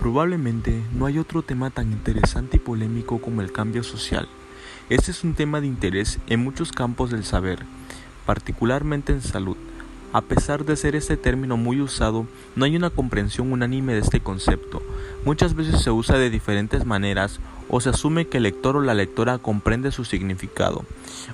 Probablemente no hay otro tema tan interesante y polémico como el cambio social. Este es un tema de interés en muchos campos del saber, particularmente en salud. A pesar de ser este término muy usado, no hay una comprensión unánime de este concepto. Muchas veces se usa de diferentes maneras o se asume que el lector o la lectora comprende su significado.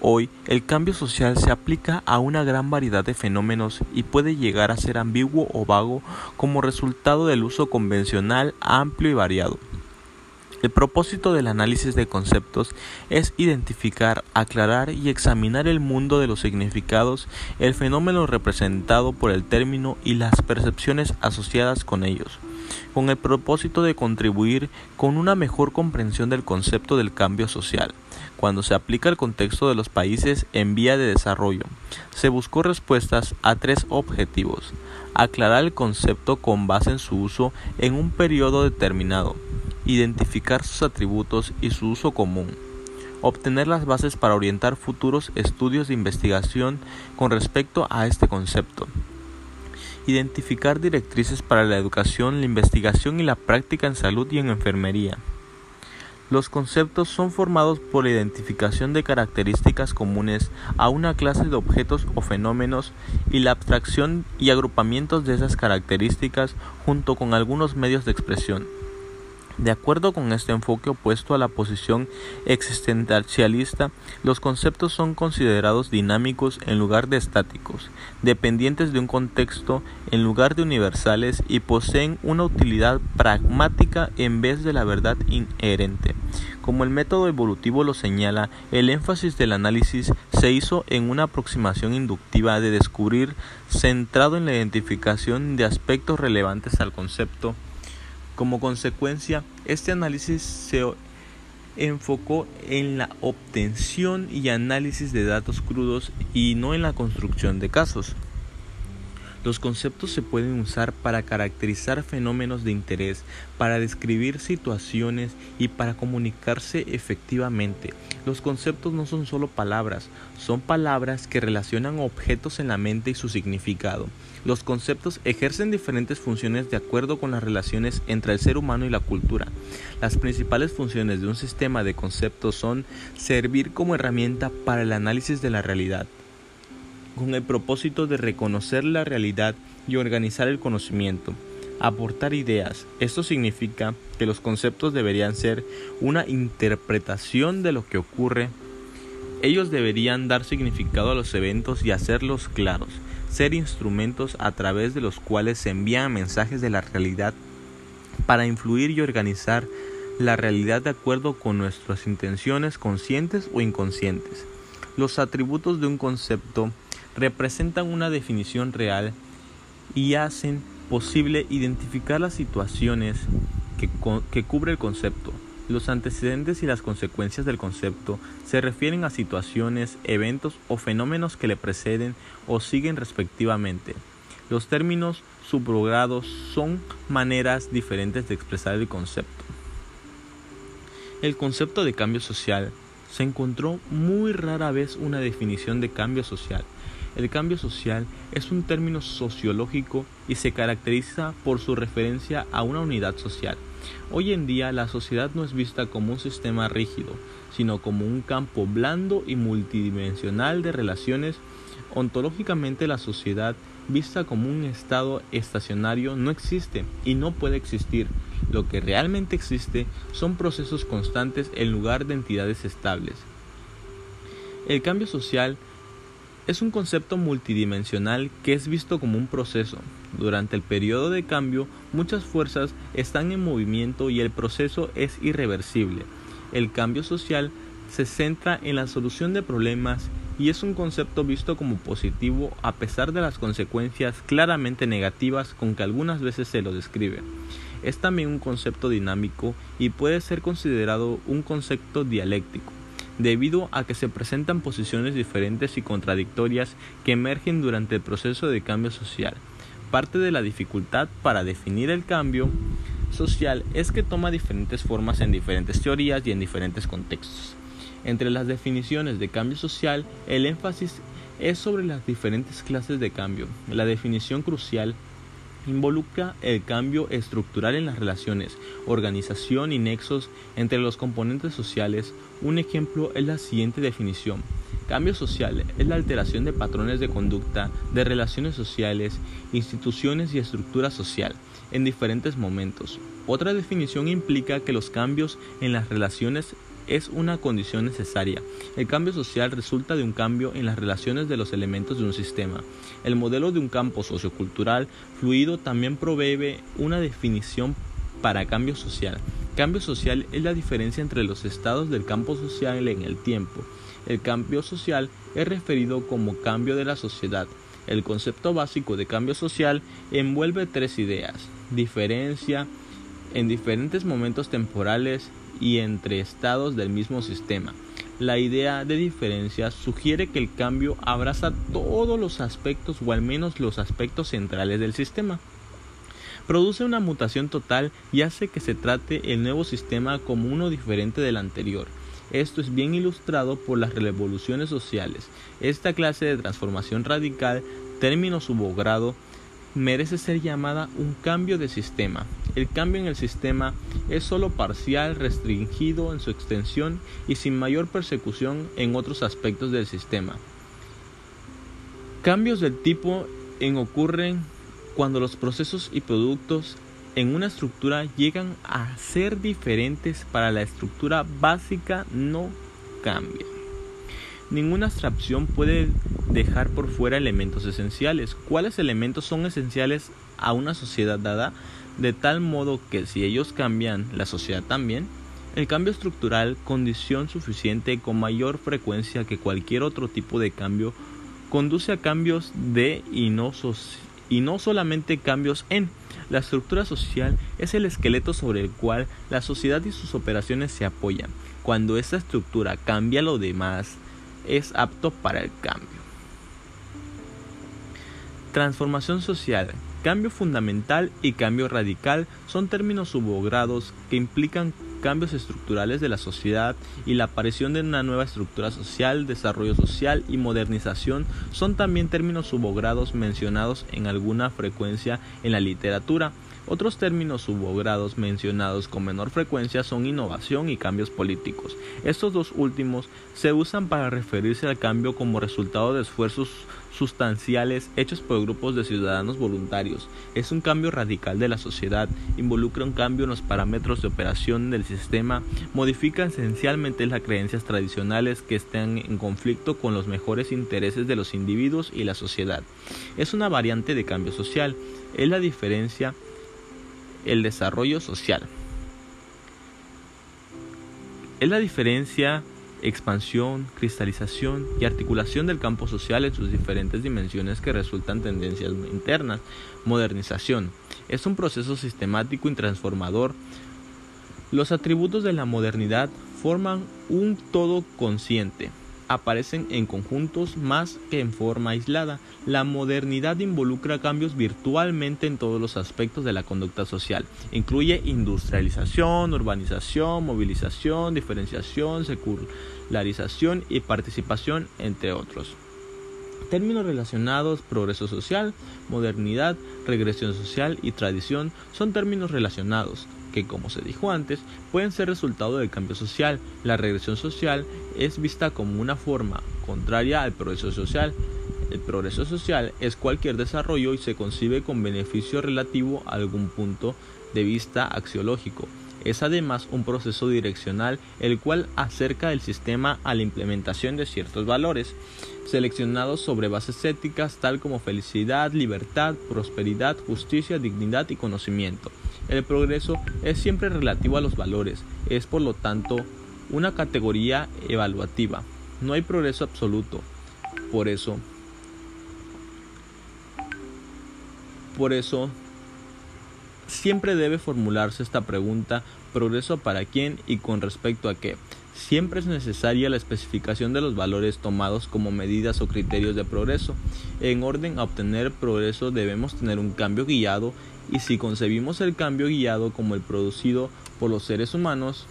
Hoy, el cambio social se aplica a una gran variedad de fenómenos y puede llegar a ser ambiguo o vago como resultado del uso convencional amplio y variado. El propósito del análisis de conceptos es identificar, aclarar y examinar el mundo de los significados, el fenómeno representado por el término y las percepciones asociadas con ellos, con el propósito de contribuir con una mejor comprensión del concepto del cambio social. Cuando se aplica el contexto de los países en vía de desarrollo, se buscó respuestas a tres objetivos. Aclarar el concepto con base en su uso en un periodo determinado, identificar sus atributos y su uso común, obtener las bases para orientar futuros estudios de investigación con respecto a este concepto, identificar directrices para la educación, la investigación y la práctica en salud y en enfermería. Los conceptos son formados por la identificación de características comunes a una clase de objetos o fenómenos y la abstracción y agrupamientos de esas características junto con algunos medios de expresión. De acuerdo con este enfoque opuesto a la posición existencialista, los conceptos son considerados dinámicos en lugar de estáticos, dependientes de un contexto en lugar de universales y poseen una utilidad pragmática en vez de la verdad inherente. Como el método evolutivo lo señala, el énfasis del análisis se hizo en una aproximación inductiva de descubrir centrado en la identificación de aspectos relevantes al concepto como consecuencia, este análisis se enfocó en la obtención y análisis de datos crudos y no en la construcción de casos. Los conceptos se pueden usar para caracterizar fenómenos de interés, para describir situaciones y para comunicarse efectivamente. Los conceptos no son solo palabras, son palabras que relacionan objetos en la mente y su significado. Los conceptos ejercen diferentes funciones de acuerdo con las relaciones entre el ser humano y la cultura. Las principales funciones de un sistema de conceptos son servir como herramienta para el análisis de la realidad, con el propósito de reconocer la realidad y organizar el conocimiento. Aportar ideas. Esto significa que los conceptos deberían ser una interpretación de lo que ocurre. Ellos deberían dar significado a los eventos y hacerlos claros, ser instrumentos a través de los cuales se envían mensajes de la realidad para influir y organizar la realidad de acuerdo con nuestras intenciones conscientes o inconscientes. Los atributos de un concepto representan una definición real y hacen posible identificar las situaciones que, cubre el concepto. Los antecedentes y las consecuencias del concepto se refieren a situaciones, eventos o fenómenos que le preceden o siguen respectivamente. Los términos subrogados son maneras diferentes de expresar el concepto. El concepto de cambio social se encontró muy rara vez una definición de cambio social el cambio social es un término sociológico y se caracteriza por su referencia a una unidad social. Hoy en día la sociedad no es vista como un sistema rígido, sino como un campo blando y multidimensional de relaciones. Ontológicamente la sociedad, vista como un estado estacionario, no existe y no puede existir. Lo que realmente existe son procesos constantes en lugar de entidades estables. El cambio social es un concepto multidimensional que es visto como un proceso. Durante el periodo de cambio, muchas fuerzas están en movimiento y el proceso es irreversible. El cambio social se centra en la solución de problemas y es un concepto visto como positivo a pesar de las consecuencias claramente negativas con que algunas veces se lo describe. Es también un concepto dinámico y puede ser considerado un concepto dialéctico debido a que se presentan posiciones diferentes y contradictorias que emergen durante el proceso de cambio social. Parte de la dificultad para definir el cambio social es que toma diferentes formas en diferentes teorías y en diferentes contextos. Entre las definiciones de cambio social, el énfasis es sobre las diferentes clases de cambio. La definición crucial involucra el cambio estructural en las relaciones, organización y nexos entre los componentes sociales. Un ejemplo es la siguiente definición. Cambio social es la alteración de patrones de conducta, de relaciones sociales, instituciones y estructura social en diferentes momentos. Otra definición implica que los cambios en las relaciones es una condición necesaria. El cambio social resulta de un cambio en las relaciones de los elementos de un sistema. El modelo de un campo sociocultural fluido también provee una definición para cambio social. Cambio social es la diferencia entre los estados del campo social en el tiempo. El cambio social es referido como cambio de la sociedad. El concepto básico de cambio social envuelve tres ideas. Diferencia en diferentes momentos temporales y entre estados del mismo sistema. La idea de diferencia sugiere que el cambio abraza todos los aspectos o al menos los aspectos centrales del sistema. Produce una mutación total y hace que se trate el nuevo sistema como uno diferente del anterior. Esto es bien ilustrado por las revoluciones sociales. Esta clase de transformación radical, término subogrado, merece ser llamada un cambio de sistema. El cambio en el sistema es sólo parcial, restringido en su extensión y sin mayor persecución en otros aspectos del sistema. Cambios del tipo en ocurren cuando los procesos y productos en una estructura llegan a ser diferentes para la estructura básica no cambia. Ninguna abstracción puede dejar por fuera elementos esenciales. ¿Cuáles elementos son esenciales a una sociedad dada? De tal modo que si ellos cambian, la sociedad también. El cambio estructural, condición suficiente con mayor frecuencia que cualquier otro tipo de cambio, conduce a cambios de y no, y no solamente cambios en. La estructura social es el esqueleto sobre el cual la sociedad y sus operaciones se apoyan. Cuando esta estructura cambia lo demás, es apto para el cambio. Transformación social, cambio fundamental y cambio radical son términos subgrados que implican cambios estructurales de la sociedad y la aparición de una nueva estructura social, desarrollo social y modernización son también términos subgrados mencionados en alguna frecuencia en la literatura. Otros términos subgrados mencionados con menor frecuencia son innovación y cambios políticos. Estos dos últimos se usan para referirse al cambio como resultado de esfuerzos sustanciales hechos por grupos de ciudadanos voluntarios. Es un cambio radical de la sociedad, involucra un cambio en los parámetros de operación del sistema, modifica esencialmente las creencias tradicionales que están en conflicto con los mejores intereses de los individuos y la sociedad. Es una variante de cambio social, es la diferencia el desarrollo social. Es la diferencia expansión, cristalización y articulación del campo social en sus diferentes dimensiones que resultan tendencias internas. Modernización. Es un proceso sistemático y transformador. Los atributos de la modernidad forman un todo consciente, aparecen en conjuntos más que en forma aislada. La modernidad involucra cambios virtualmente en todos los aspectos de la conducta social. Incluye industrialización, urbanización, movilización, diferenciación, secularización y participación, entre otros. Términos relacionados progreso social, modernidad, regresión social y tradición son términos relacionados que, como se dijo antes, pueden ser resultado del cambio social. La regresión social es vista como una forma contraria al progreso social. El progreso social es cualquier desarrollo y se concibe con beneficio relativo a algún punto de vista axiológico. Es además un proceso direccional el cual acerca el sistema a la implementación de ciertos valores, seleccionados sobre bases éticas tal como felicidad, libertad, prosperidad, justicia, dignidad y conocimiento. El progreso es siempre relativo a los valores, es por lo tanto una categoría evaluativa. No hay progreso absoluto. Por eso, por eso, siempre debe formularse esta pregunta, ¿progreso para quién y con respecto a qué? Siempre es necesaria la especificación de los valores tomados como medidas o criterios de progreso. En orden a obtener progreso debemos tener un cambio guiado y si concebimos el cambio guiado como el producido por los seres humanos,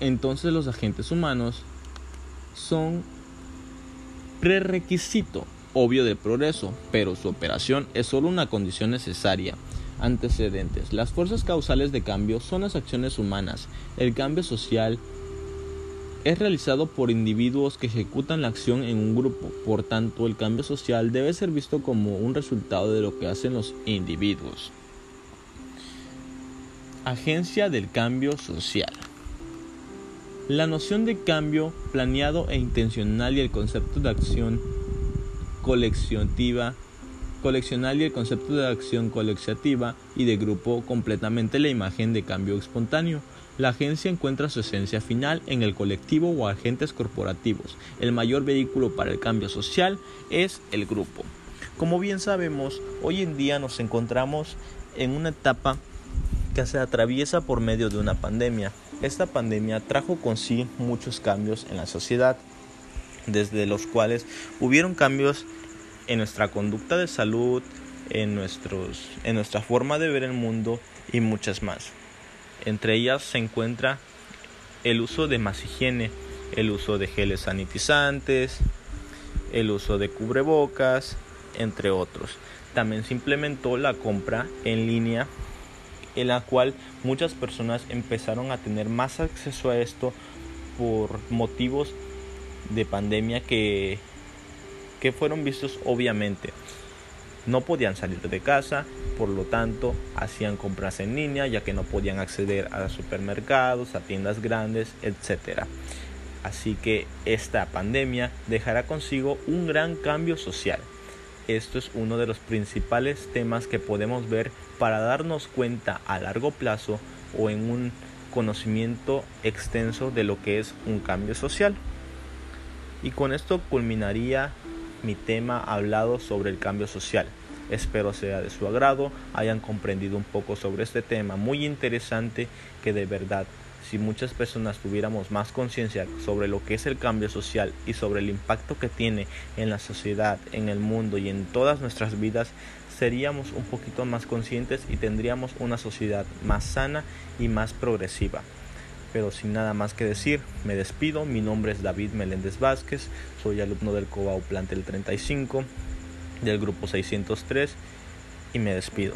entonces los agentes humanos son prerequisito obvio del progreso, pero su operación es solo una condición necesaria. Antecedentes. Las fuerzas causales de cambio son las acciones humanas. El cambio social es realizado por individuos que ejecutan la acción en un grupo. Por tanto, el cambio social debe ser visto como un resultado de lo que hacen los individuos. Agencia del cambio social. La noción de cambio planeado e intencional y el concepto de acción coleccionativa coleccional y el concepto de acción coleccionativa y de grupo completamente la imagen de cambio espontáneo. La agencia encuentra su esencia final en el colectivo o agentes corporativos. El mayor vehículo para el cambio social es el grupo. Como bien sabemos, hoy en día nos encontramos en una etapa que se atraviesa por medio de una pandemia. Esta pandemia trajo consigo muchos cambios en la sociedad, desde los cuales hubieron cambios en nuestra conducta de salud, en, nuestros, en nuestra forma de ver el mundo y muchas más. Entre ellas se encuentra el uso de más higiene, el uso de geles sanitizantes, el uso de cubrebocas, entre otros. También se implementó la compra en línea en la cual muchas personas empezaron a tener más acceso a esto por motivos de pandemia que que fueron vistos obviamente. No podían salir de casa, por lo tanto hacían compras en línea ya que no podían acceder a supermercados, a tiendas grandes, etc. Así que esta pandemia dejará consigo un gran cambio social. Esto es uno de los principales temas que podemos ver para darnos cuenta a largo plazo o en un conocimiento extenso de lo que es un cambio social. Y con esto culminaría mi tema hablado sobre el cambio social. Espero sea de su agrado, hayan comprendido un poco sobre este tema muy interesante que de verdad, si muchas personas tuviéramos más conciencia sobre lo que es el cambio social y sobre el impacto que tiene en la sociedad, en el mundo y en todas nuestras vidas, seríamos un poquito más conscientes y tendríamos una sociedad más sana y más progresiva pero sin nada más que decir, me despido. Mi nombre es David Meléndez Vázquez, soy alumno del Cobau Plantel 35 del grupo 603 y me despido.